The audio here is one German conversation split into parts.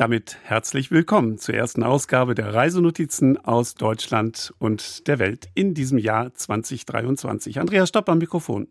Damit herzlich willkommen zur ersten Ausgabe der Reisenotizen aus Deutschland und der Welt in diesem Jahr 2023. Andreas Stopp am Mikrofon.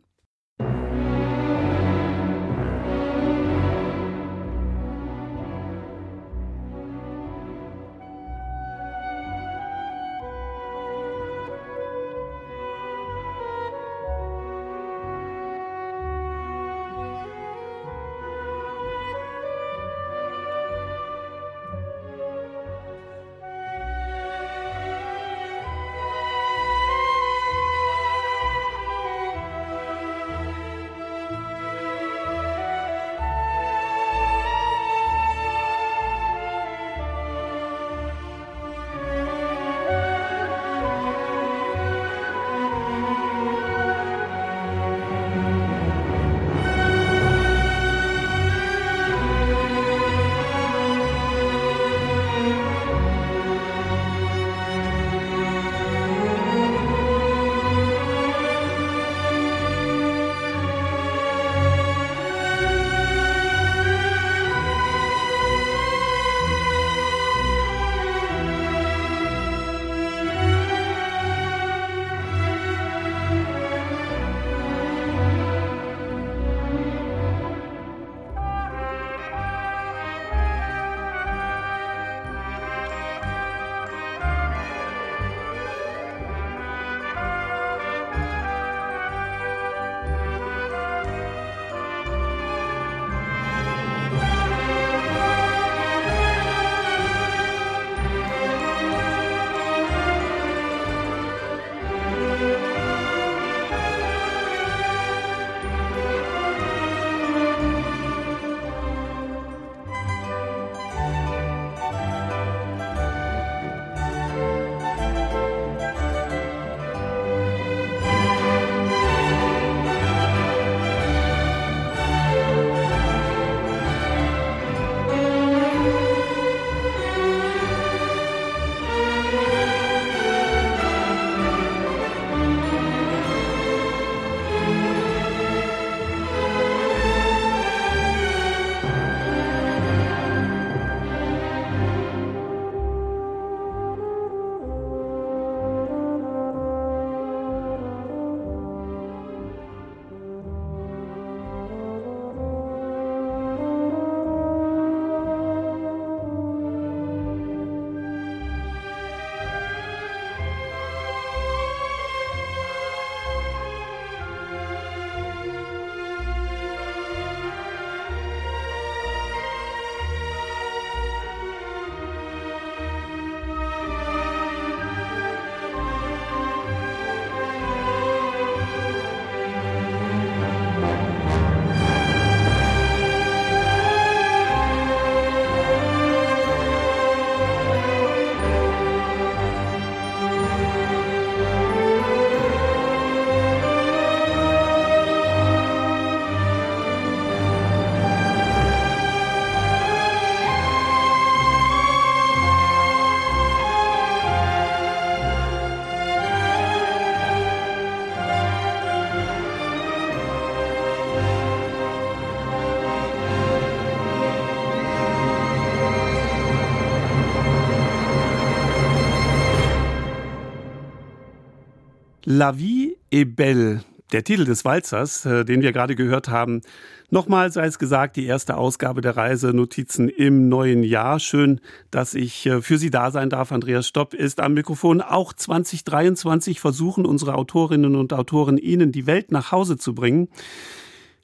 La vie est belle. Der Titel des Walzers, äh, den wir gerade gehört haben. Nochmal sei es gesagt, die erste Ausgabe der Reisenotizen im neuen Jahr. Schön, dass ich äh, für Sie da sein darf. Andreas Stopp ist am Mikrofon. Auch 2023 versuchen unsere Autorinnen und Autoren Ihnen die Welt nach Hause zu bringen.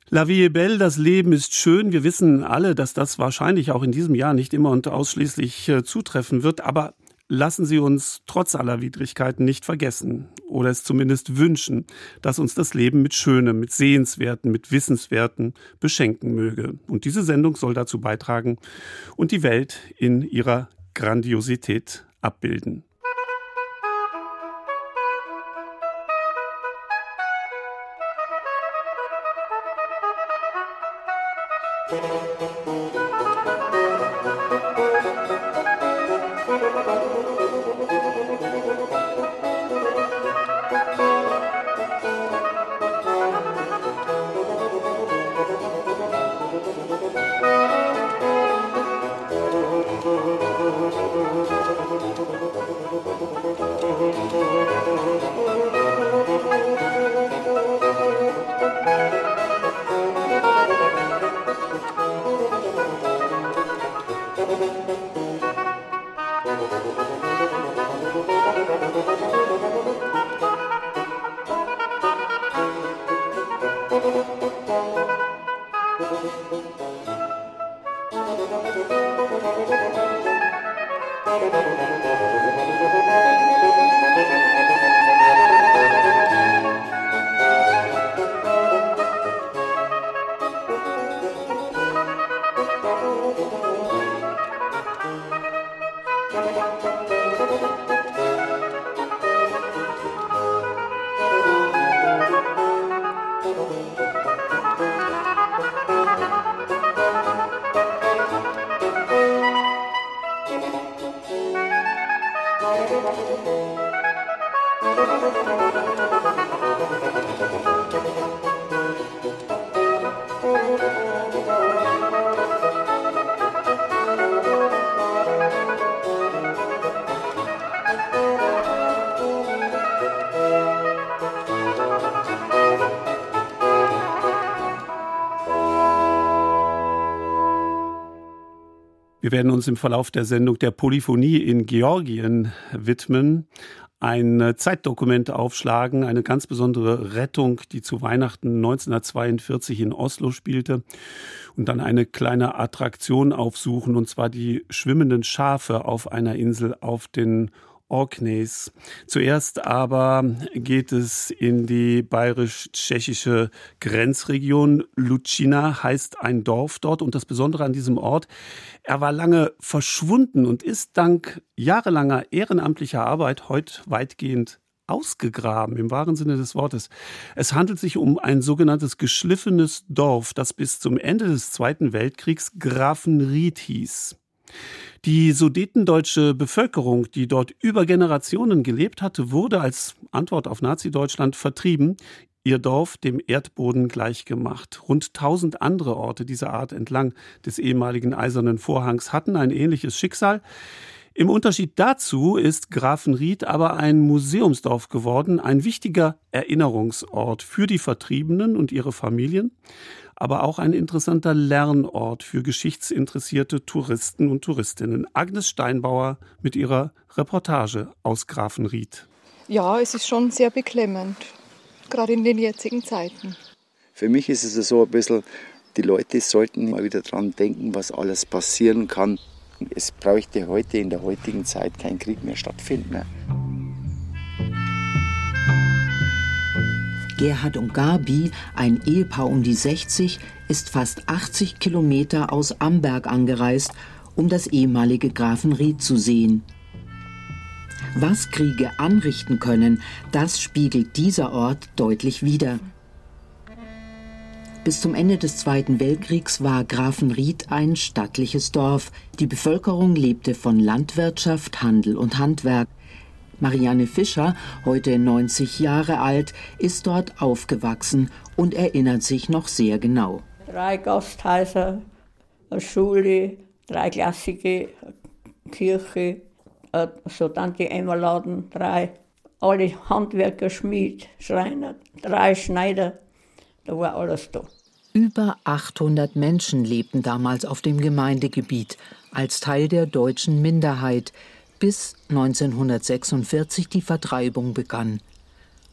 La vie est belle, das Leben ist schön. Wir wissen alle, dass das wahrscheinlich auch in diesem Jahr nicht immer und ausschließlich äh, zutreffen wird. Aber lassen Sie uns trotz aller Widrigkeiten nicht vergessen oder es zumindest wünschen, dass uns das Leben mit Schönem, mit Sehenswerten, mit Wissenswerten beschenken möge. Und diese Sendung soll dazu beitragen und die Welt in ihrer Grandiosität abbilden. Wir werden uns im Verlauf der Sendung der Polyphonie in Georgien widmen, ein Zeitdokument aufschlagen, eine ganz besondere Rettung, die zu Weihnachten 1942 in Oslo spielte und dann eine kleine Attraktion aufsuchen, und zwar die schwimmenden Schafe auf einer Insel auf den Orkneys. Zuerst aber geht es in die bayerisch-tschechische Grenzregion. Lucina heißt ein Dorf dort und das Besondere an diesem Ort, er war lange verschwunden und ist dank jahrelanger ehrenamtlicher Arbeit heute weitgehend ausgegraben im wahren Sinne des Wortes. Es handelt sich um ein sogenanntes geschliffenes Dorf, das bis zum Ende des Zweiten Weltkriegs Grafenried hieß. Die sudetendeutsche Bevölkerung, die dort über Generationen gelebt hatte, wurde als Antwort auf Nazi-Deutschland vertrieben, ihr Dorf dem Erdboden gleichgemacht. Rund 1000 andere Orte dieser Art entlang des ehemaligen Eisernen Vorhangs hatten ein ähnliches Schicksal. Im Unterschied dazu ist Grafenried aber ein Museumsdorf geworden, ein wichtiger Erinnerungsort für die Vertriebenen und ihre Familien aber auch ein interessanter Lernort für geschichtsinteressierte Touristen und Touristinnen. Agnes Steinbauer mit ihrer Reportage aus Grafenried. Ja, es ist schon sehr beklemmend, gerade in den jetzigen Zeiten. Für mich ist es so ein bisschen, die Leute sollten mal wieder dran denken, was alles passieren kann. Es bräuchte heute in der heutigen Zeit kein Krieg mehr stattfinden. Gerhard und Gabi, ein Ehepaar um die 60, ist fast 80 Kilometer aus Amberg angereist, um das ehemalige Grafenried zu sehen. Was Kriege anrichten können, das spiegelt dieser Ort deutlich wider. Bis zum Ende des Zweiten Weltkriegs war Grafenried ein stattliches Dorf. Die Bevölkerung lebte von Landwirtschaft, Handel und Handwerk. Marianne Fischer, heute 90 Jahre alt, ist dort aufgewachsen und erinnert sich noch sehr genau. Drei Gasthäuser, eine Schule, dreiklassige Kirche, so Tante Emma Laden, drei, alle Handwerker, Schmied, Schreiner, drei Schneider, da war alles da. Über 800 Menschen lebten damals auf dem Gemeindegebiet als Teil der deutschen Minderheit, bis 1946 die Vertreibung begann.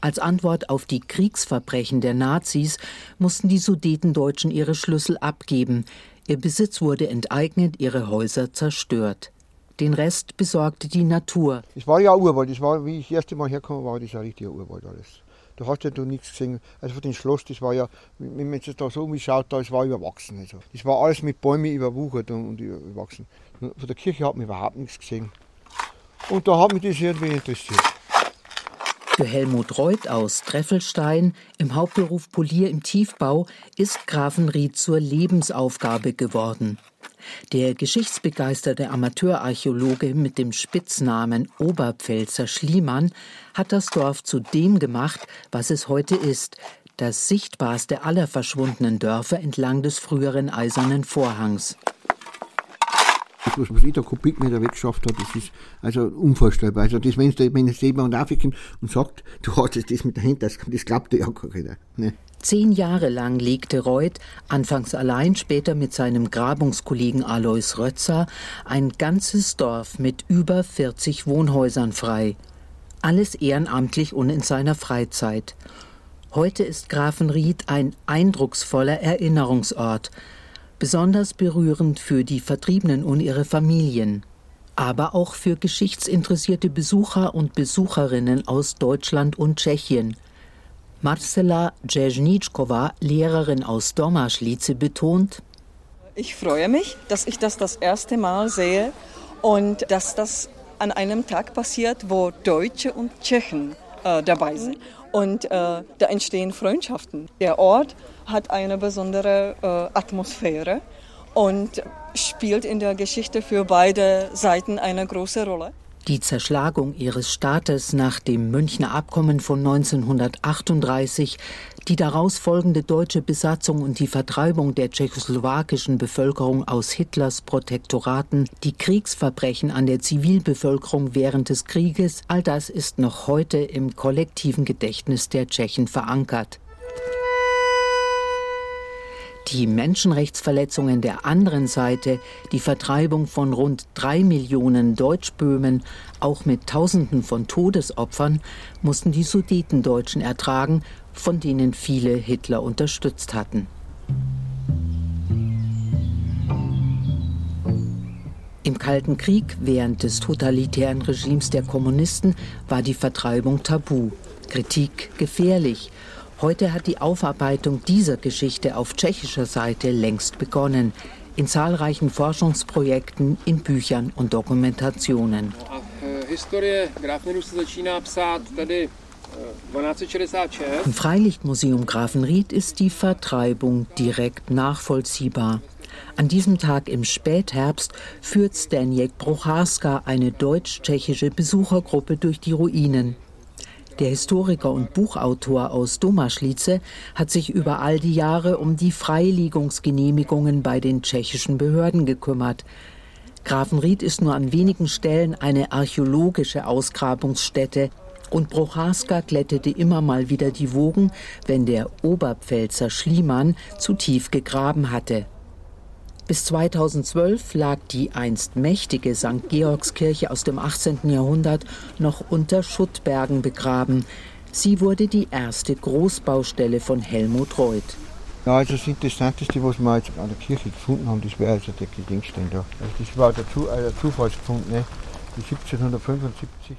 Als Antwort auf die Kriegsverbrechen der Nazis mussten die Sudetendeutschen ihre Schlüssel abgeben. Ihr Besitz wurde enteignet, ihre Häuser zerstört. Den Rest besorgte die Natur. Es war ja Urwald. Das war, wie ich das erste Mal herkomme, war das ja richtiger Urwald alles. Da hast ja nichts gesehen. Also von dem Schloss, das war ja, wenn man jetzt da so umschaut, da, es war überwachsen. Also. Das war alles mit Bäumen überwuchert und überwachsen. Von der Kirche hat man überhaupt nichts gesehen. Und da hat mich das irgendwie interessiert. Für Helmut Reuth aus Treffelstein, im Hauptberuf Polier im Tiefbau, ist Grafenried zur Lebensaufgabe geworden. Der geschichtsbegeisterte Amateurarchäologe mit dem Spitznamen Oberpfälzer Schliemann hat das Dorf zu dem gemacht, was es heute ist, das sichtbarste aller verschwundenen Dörfer entlang des früheren Eisernen Vorhangs. Das, was, was ich da Kubikmeter weggeschafft habe, das ist also unvorstellbar. Also das, wenn, wenn jetzt jemand aufkommt und sagt, du hast das mit dahinter, das, das glaubt ja keiner. Ne? Zehn Jahre lang legte Reuth, anfangs allein, später mit seinem Grabungskollegen Alois Rötzer, ein ganzes Dorf mit über 40 Wohnhäusern frei. Alles ehrenamtlich und in seiner Freizeit. Heute ist Grafenried ein eindrucksvoller Erinnerungsort, besonders berührend für die Vertriebenen und ihre Familien, aber auch für geschichtsinteressierte Besucher und Besucherinnen aus Deutschland und Tschechien. Marcela Dzerzhnitschkova, Lehrerin aus Domaschlice, betont, ich freue mich, dass ich das das erste Mal sehe und dass das an einem Tag passiert, wo Deutsche und Tschechen äh, dabei sind. Und äh, da entstehen Freundschaften. Der Ort hat eine besondere äh, Atmosphäre und spielt in der Geschichte für beide Seiten eine große Rolle. Die Zerschlagung ihres Staates nach dem Münchner Abkommen von 1938, die daraus folgende deutsche Besatzung und die Vertreibung der tschechoslowakischen Bevölkerung aus Hitlers Protektoraten, die Kriegsverbrechen an der Zivilbevölkerung während des Krieges, all das ist noch heute im kollektiven Gedächtnis der Tschechen verankert. Die Menschenrechtsverletzungen der anderen Seite, die Vertreibung von rund drei Millionen Deutschböhmen, auch mit Tausenden von Todesopfern, mussten die Sudetendeutschen ertragen, von denen viele Hitler unterstützt hatten. Im Kalten Krieg, während des totalitären Regimes der Kommunisten, war die Vertreibung tabu, Kritik gefährlich Heute hat die Aufarbeitung dieser Geschichte auf tschechischer Seite längst begonnen, in zahlreichen Forschungsprojekten, in Büchern und Dokumentationen. Im Freilichtmuseum Grafenried ist die Vertreibung direkt nachvollziehbar. An diesem Tag im Spätherbst führt Stanjek Brucharska eine deutsch-tschechische Besuchergruppe durch die Ruinen. Der Historiker und Buchautor aus Domaschlice hat sich über all die Jahre um die Freilegungsgenehmigungen bei den tschechischen Behörden gekümmert. Grafenried ist nur an wenigen Stellen eine archäologische Ausgrabungsstätte und Procharska glättete immer mal wieder die Wogen, wenn der Oberpfälzer Schliemann zu tief gegraben hatte. Bis 2012 lag die einst mächtige St. Georgskirche aus dem 18. Jahrhundert noch unter Schuttbergen begraben. Sie wurde die erste Großbaustelle von Helmut Reuth. Ja, also das Interessanteste, was wir jetzt an der Kirche gefunden haben, das wäre also der Gedenkstein da. Also das war der, Zu äh, der Zufallsfund, ne? 1775.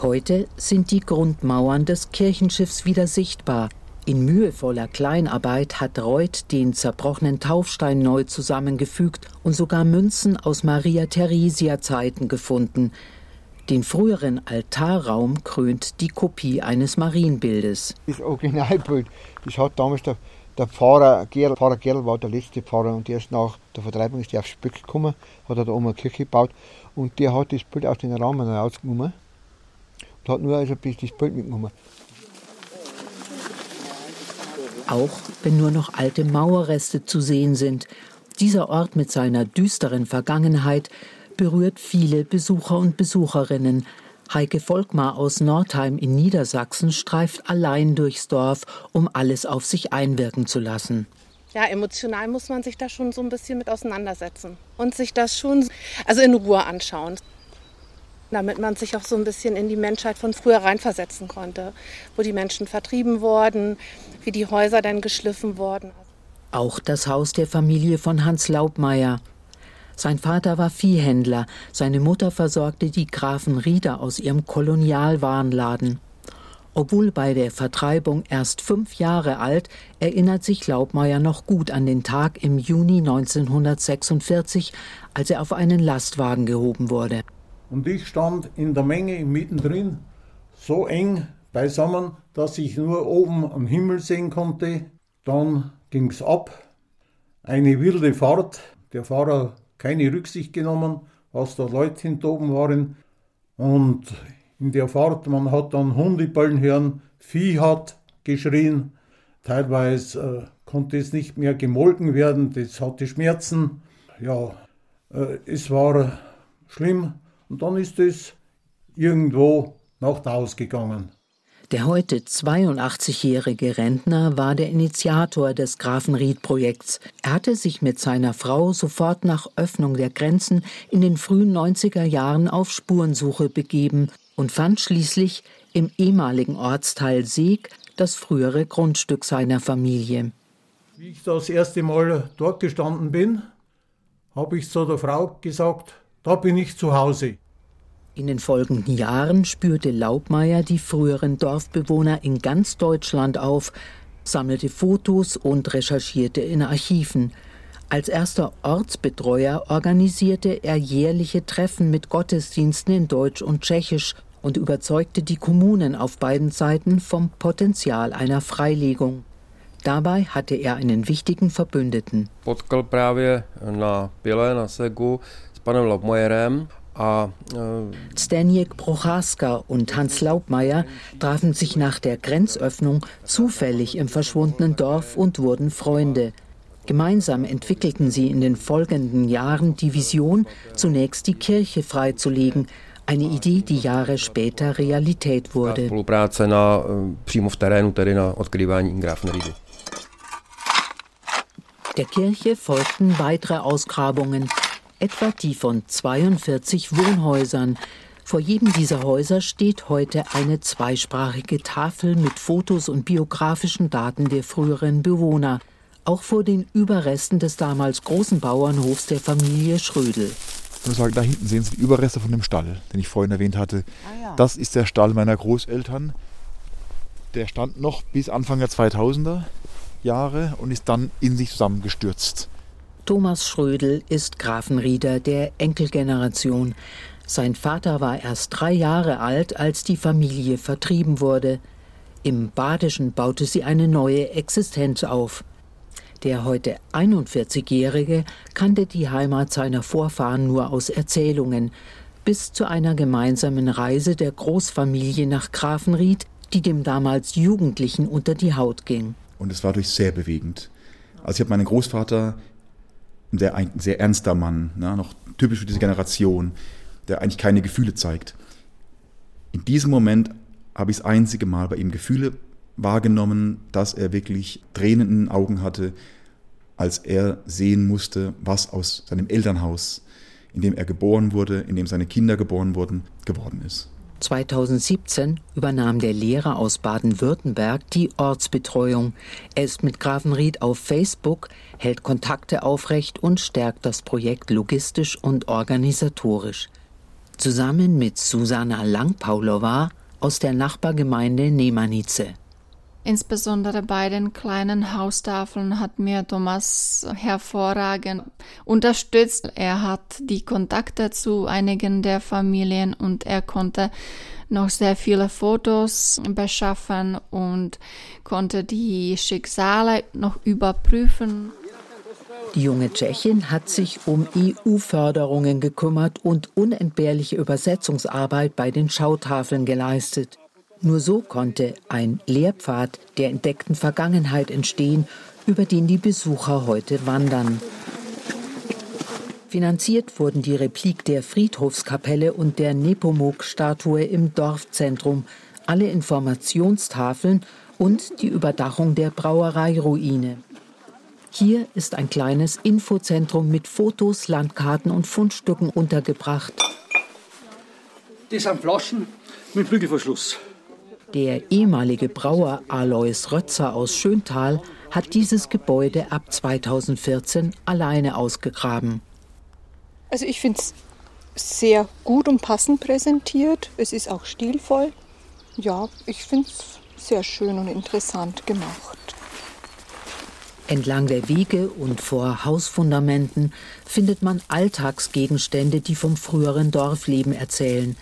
Heute sind die Grundmauern des Kirchenschiffs wieder sichtbar. In mühevoller Kleinarbeit hat Reuth den zerbrochenen Taufstein neu zusammengefügt und sogar Münzen aus Maria Theresia Zeiten gefunden. Den früheren Altarraum krönt die Kopie eines Marienbildes. Das Originalbild, das hat damals der, der Pfarrer Gerl, Pfarrer Gerl war der letzte Pfarrer und erst nach der Vertreibung ist er aufs Spöck gekommen, hat er da oben eine Kirche gebaut und der hat das Bild aus den Rahmen rausgenommen und hat nur also das Bild mitgenommen. Auch wenn nur noch alte Mauerreste zu sehen sind. Dieser Ort mit seiner düsteren Vergangenheit berührt viele Besucher und Besucherinnen. Heike Volkmar aus Nordheim in Niedersachsen streift allein durchs Dorf, um alles auf sich einwirken zu lassen. Ja, emotional muss man sich da schon so ein bisschen mit auseinandersetzen und sich das schon also in Ruhe anschauen damit man sich auch so ein bisschen in die Menschheit von früher reinversetzen konnte, wo die Menschen vertrieben wurden, wie die Häuser dann geschliffen wurden. Auch das Haus der Familie von Hans Laubmeier. Sein Vater war Viehhändler, seine Mutter versorgte die Grafen Rieder aus ihrem Kolonialwarenladen. Obwohl bei der Vertreibung erst fünf Jahre alt, erinnert sich Laubmeier noch gut an den Tag im Juni 1946, als er auf einen Lastwagen gehoben wurde. Und ich stand in der Menge mittendrin, so eng beisammen, dass ich nur oben am Himmel sehen konnte. Dann ging es ab. Eine wilde Fahrt. Der Fahrer keine Rücksicht genommen, was da Leute hintoben waren. Und in der Fahrt, man hat dann Hunde ballen hören, Vieh hat geschrien. Teilweise äh, konnte es nicht mehr gemolken werden, das hatte Schmerzen. Ja, Äh, es war schlimm und dann ist es irgendwo nach Haus gegangen. Der heute 82-jährige Rentner war der Initiator des Grafenried-Projekts. Er hatte sich mit seiner Frau sofort nach Öffnung der Grenzen in den frühen 90er Jahren auf Spurensuche begeben und fand schließlich im ehemaligen Ortsteil Seeg das frühere Grundstück seiner Familie. Wie ich das erste Mal dort gestanden bin, habe ich zu der Frau gesagt, da bin ich zu Hause. In den folgenden Jahren spürte Laubmeier die früheren Dorfbewohner in ganz Deutschland auf, sammelte Fotos und recherchierte in Archiven. Als erster Ortsbetreuer organisierte er jährliche Treffen mit Gottesdiensten in Deutsch und Tschechisch und überzeugte die Kommunen auf beiden Seiten vom Potenzial einer Freilegung. Dabei hatte er einen wichtigen Verbündeten. Potkal právě na Pile, na Segu s panem Laubmajerem Staniek Prochaska und Hans Laubmeier trafen sich nach der Grenzöffnung zufällig im verschwundenen Dorf und wurden Freunde. Gemeinsam entwickelten sie in den folgenden Jahren die Vision, zunächst die Kirche freizulegen, eine Idee, die Jahre später Realität wurde. Der Kirche folgten weitere Ausgrabungen, etwa die von 42 Wohnhäusern. Vor jedem dieser Häuser steht heute eine zweisprachige Tafel mit Fotos und biografischen Daten der früheren Bewohner. Auch vor den Überresten des damals großen Bauernhofs der Familie Schrödel. Ich muss sagen, da hinten sehen Sie die Überreste von dem Stall, den ich vorhin erwähnt hatte. Ah, ja. Das ist der Stall meiner Großeltern. Der stand noch bis Anfang der 2000er Jahre und ist dann in sich zusammengestürzt. Thomas Schrödel ist Grafenrieder der Enkelgeneration. Sein Vater war erst drei Jahre alt, als die Familie vertrieben wurde. Im Badischen baute sie eine neue Existenz auf. Der heute 41-Jährige kannte die Heimat seiner Vorfahren nur aus Erzählungen, bis zu einer gemeinsamen Reise der Großfamilie nach Grafenried, die dem damals Jugendlichen unter die Haut ging. Und es war durch sehr bewegend. Also ich habe meinen Großvater ein sehr, ein sehr ernster Mann, ne, noch typisch für diese Generation, der eigentlich keine Gefühle zeigt. In diesem Moment habe ich das einzige Mal bei ihm Gefühle wahrgenommen, dass er wirklich Tränen in den Augen hatte, als er sehen musste, was aus seinem Elternhaus, in dem er geboren wurde, in dem seine Kinder geboren wurden, geworden ist. 2017 übernahm der Lehrer aus Baden-Württemberg die Ortsbetreuung. Er ist mit Grafenried auf Facebook, hält Kontakte aufrecht und stärkt das Projekt logistisch und organisatorisch. Zusammen mit Susanna Langpaulowa aus der Nachbargemeinde Nemanice. Insbesondere bei den kleinen Haustafeln hat mir Thomas hervorragend unterstützt. Er hat die Kontakte zu einigen der Familien und er konnte noch sehr viele Fotos beschaffen und konnte die Schicksale noch überprüfen. Die junge Tschechin hat sich um EU-Förderungen gekümmert und unentbehrliche Übersetzungsarbeit bei den Schautafeln geleistet. Nur so konnte ein Lehrpfad der entdeckten Vergangenheit entstehen, über den die Besucher heute wandern. Finanziert wurden die Replik der Friedhofskapelle und der Nepomuk-Statue im Dorfzentrum, alle Informationstafeln und die Überdachung der Brauereiruine. Hier ist ein kleines Infozentrum mit Fotos, Landkarten und Fundstücken untergebracht. Das sind Flaschen mit Bügelverschluss. Der ehemalige Brauer Alois Rötzer aus Schöntal hat dieses Gebäude ab 2014 alleine ausgegraben. Also ich finde es sehr gut und passend präsentiert. Es ist auch stilvoll. Ja, ich finde es sehr schön und interessant gemacht. Entlang der Wege und vor Hausfundamenten findet man Alltagsgegenstände, die vom früheren Dorfleben erzählen.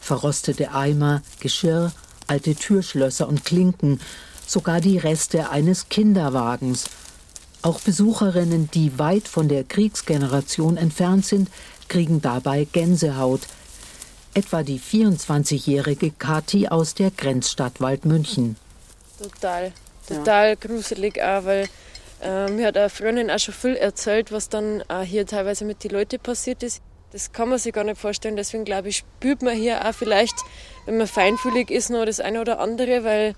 Verrostete Eimer, Geschirr, alte Türschlösser und Klinken, sogar die Reste eines Kinderwagens. Auch Besucherinnen, die weit von der Kriegsgeneration entfernt sind, kriegen dabei Gänsehaut. Etwa die 24-jährige Kathi aus der Grenzstadt Waldmünchen. Total, total ja. gruselig auch, weil Äh, mir hat eine Freundin auch schon viel erzählt, was dann auch hier teilweise mit den Leuten passiert ist. Das kann man sich gar nicht vorstellen. Deswegen glaube ich, spürt man hier auch vielleicht, wenn man feinfühlig ist, noch das eine oder andere, weil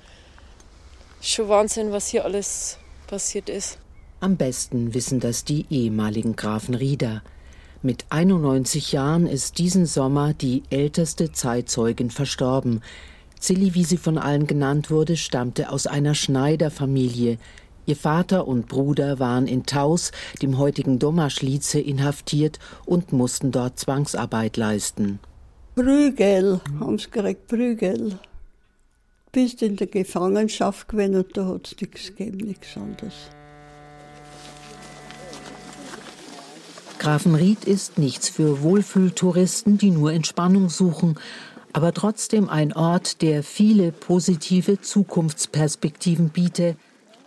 schon Wahnsinn, was hier alles passiert ist. Am besten wissen das die ehemaligen Grafen Rieder. Mit 91 Jahren ist diesen Sommer die älteste Zeitzeugin verstorben. Zilli, wie sie von allen genannt wurde, stammte aus einer Schneiderfamilie. Ihr Vater und Bruder waren in Taus, dem heutigen Domaschlice, inhaftiert und mussten dort Zwangsarbeit leisten. Prügel, haben sie gekriegt, Prügel. Bist in der Gefangenschaft gewesen und da hat es nichts gegeben, nichts anderes. Grafenried ist nichts für Wohlfühltouristen, die nur Entspannung suchen, aber trotzdem ein Ort, der viele positive Zukunftsperspektiven biete,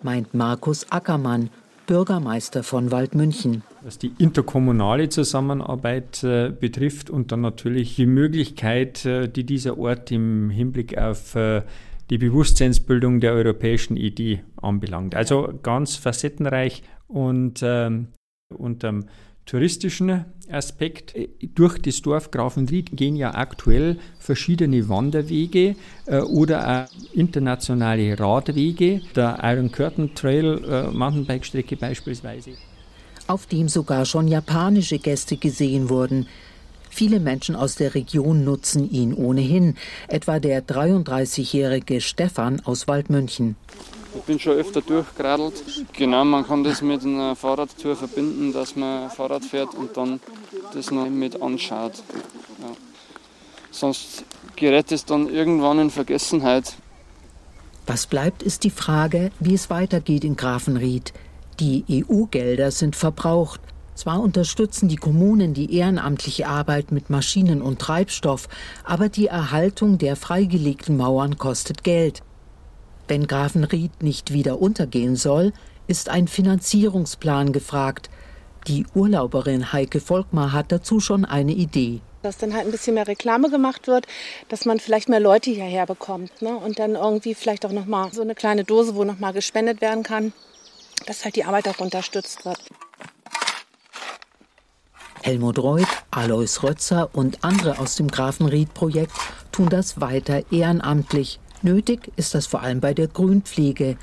meint Markus Ackermann, Bürgermeister von Waldmünchen. Was die interkommunale Zusammenarbeit äh, betrifft und dann natürlich die Möglichkeit, äh, die dieser Ort im Hinblick auf äh, die Bewusstseinsbildung der europäischen Idee anbelangt. Also ganz facettenreich und ähm, unterm touristischen Aspekt. Durch das Dorf Grafenried gehen ja aktuell verschiedene Wanderwege äh, oder auch internationale Radwege, der Iron Curtain Trail äh, Mountainbike-Strecke beispielsweise. Auf dem sogar schon japanische Gäste gesehen wurden. Viele Menschen aus der Region nutzen ihn ohnehin, etwa der 33-jährige Stefan aus Waldmünchen. Ich bin schon öfter durchgeradelt. Genau, man kann das mit einer Fahrradtour verbinden, dass man Fahrrad fährt und dann das noch mit anschaut. Ja. Sonst gerät es dann irgendwann in Vergessenheit. Was bleibt, ist die Frage, wie es weitergeht in Grafenried. Die EU-Gelder sind verbraucht. Zwar unterstützen die Kommunen die ehrenamtliche Arbeit mit Maschinen und Treibstoff, aber die Erhaltung der freigelegten Mauern kostet Geld. Wenn Grafenried nicht wieder untergehen soll, ist ein Finanzierungsplan gefragt. Die Urlauberin Heike Volkmar hat dazu schon eine Idee. Dass dann halt ein bisschen mehr Reklame gemacht wird, dass man vielleicht mehr Leute hierher bekommt. Ne? Und dann irgendwie vielleicht auch nochmal so eine kleine Dose, wo nochmal gespendet werden kann, dass halt die Arbeit auch unterstützt wird. Helmut Reuth, Alois Rötzer und andere aus dem Grafenried-Projekt tun das weiter ehrenamtlich. Nötig ist das vor allem bei der Grünpflege.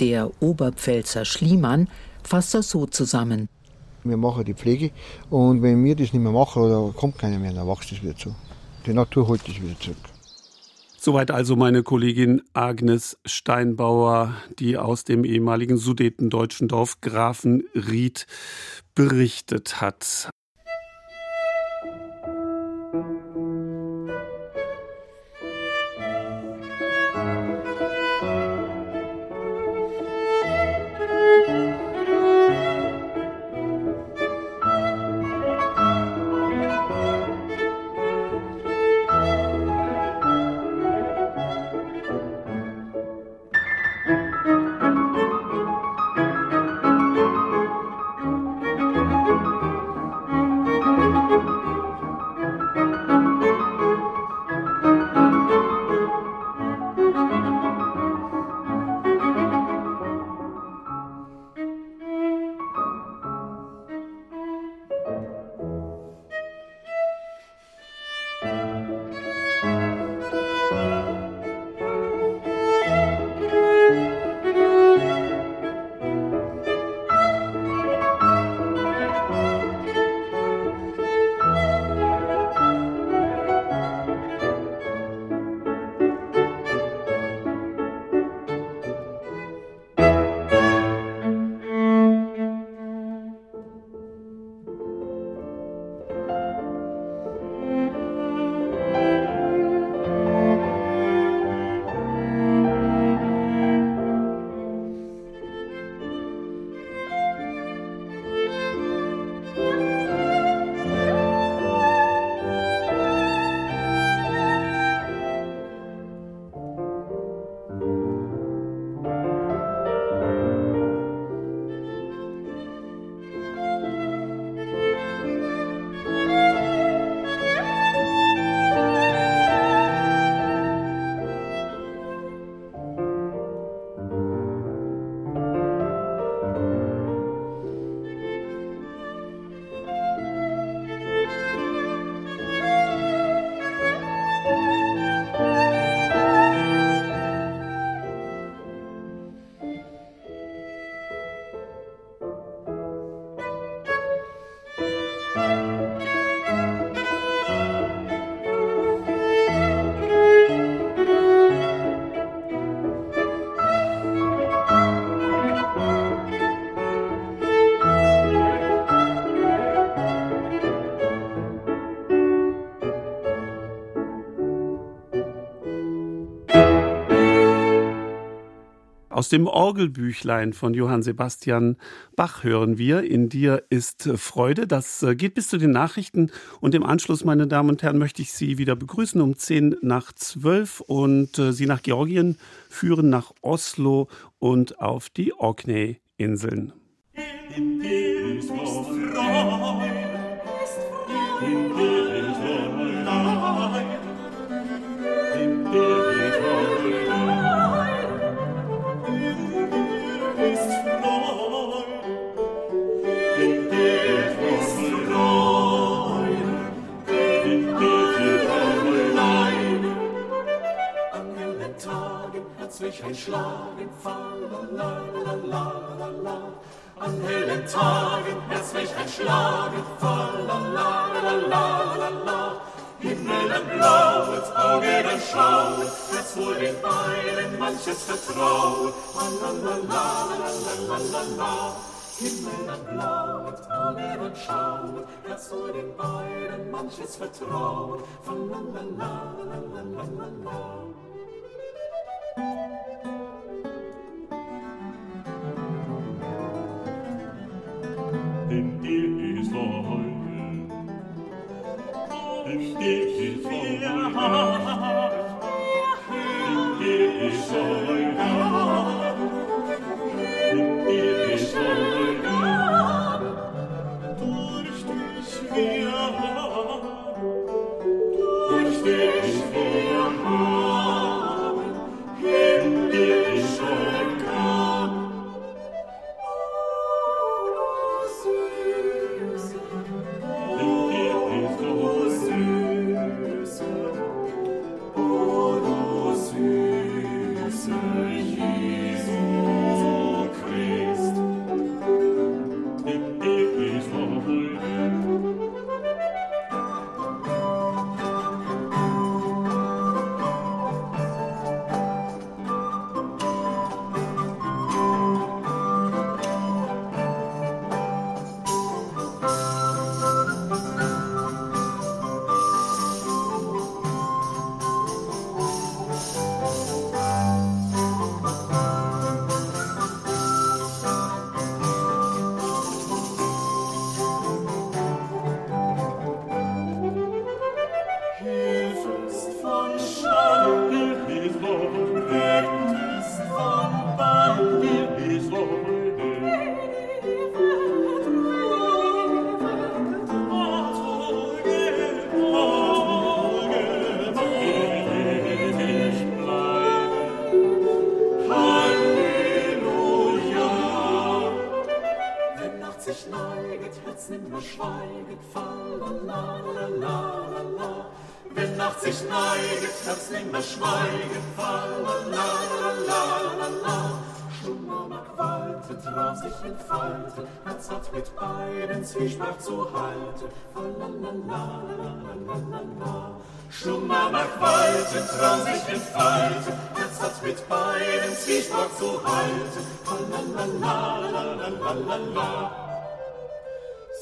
Der Oberpfälzer Schliemann fasst das so zusammen. Wir machen die Pflege und wenn wir das nicht mehr machen, oder kommt keiner mehr, dann wächst es wieder zu. Die Natur holt es wieder zurück. Soweit also meine Kollegin Agnes Steinbauer, die aus dem ehemaligen sudetendeutschen Dorf Grafenried berichtet hat. Aus dem Orgelbüchlein von Johann Sebastian Bach hören wir. In dir ist Freude. Das äh, geht bis zu den Nachrichten. Und im Anschluss, meine Damen und Herren, möchte ich Sie wieder begrüßen um 10 nach 12 und äh, Sie nach Georgien führen, nach Oslo und auf die Orkney-Inseln. In dir ist Freude, in dir ist Freude, in dir sich entschlagen, Fall, An hellen Tagen lass mich entschlagen, falalalalalala. Himmel ein blaues Auge dann schauen, dass wohl den Beinen manches la, la, Himmel ein blaues Auge dann schauen, dass wohl den Beinen manches la, la Denn dir ist Freude, denn dir ist Freude, denn dir ist Freude. Zwiespalt zu halten. Schummer mag walten, Traum sich entfalten, Herz hat mit beiden Zwiespalt zu halten.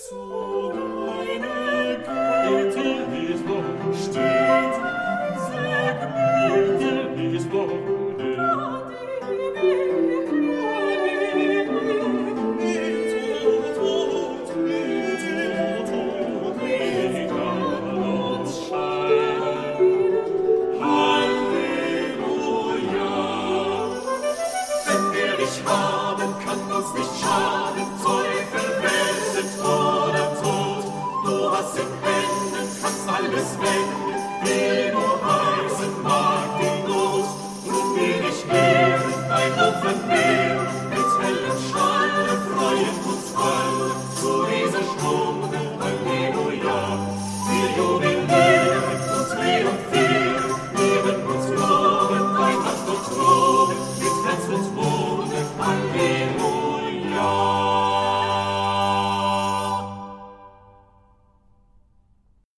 So deine Güte, Hilfe steht, sag mir,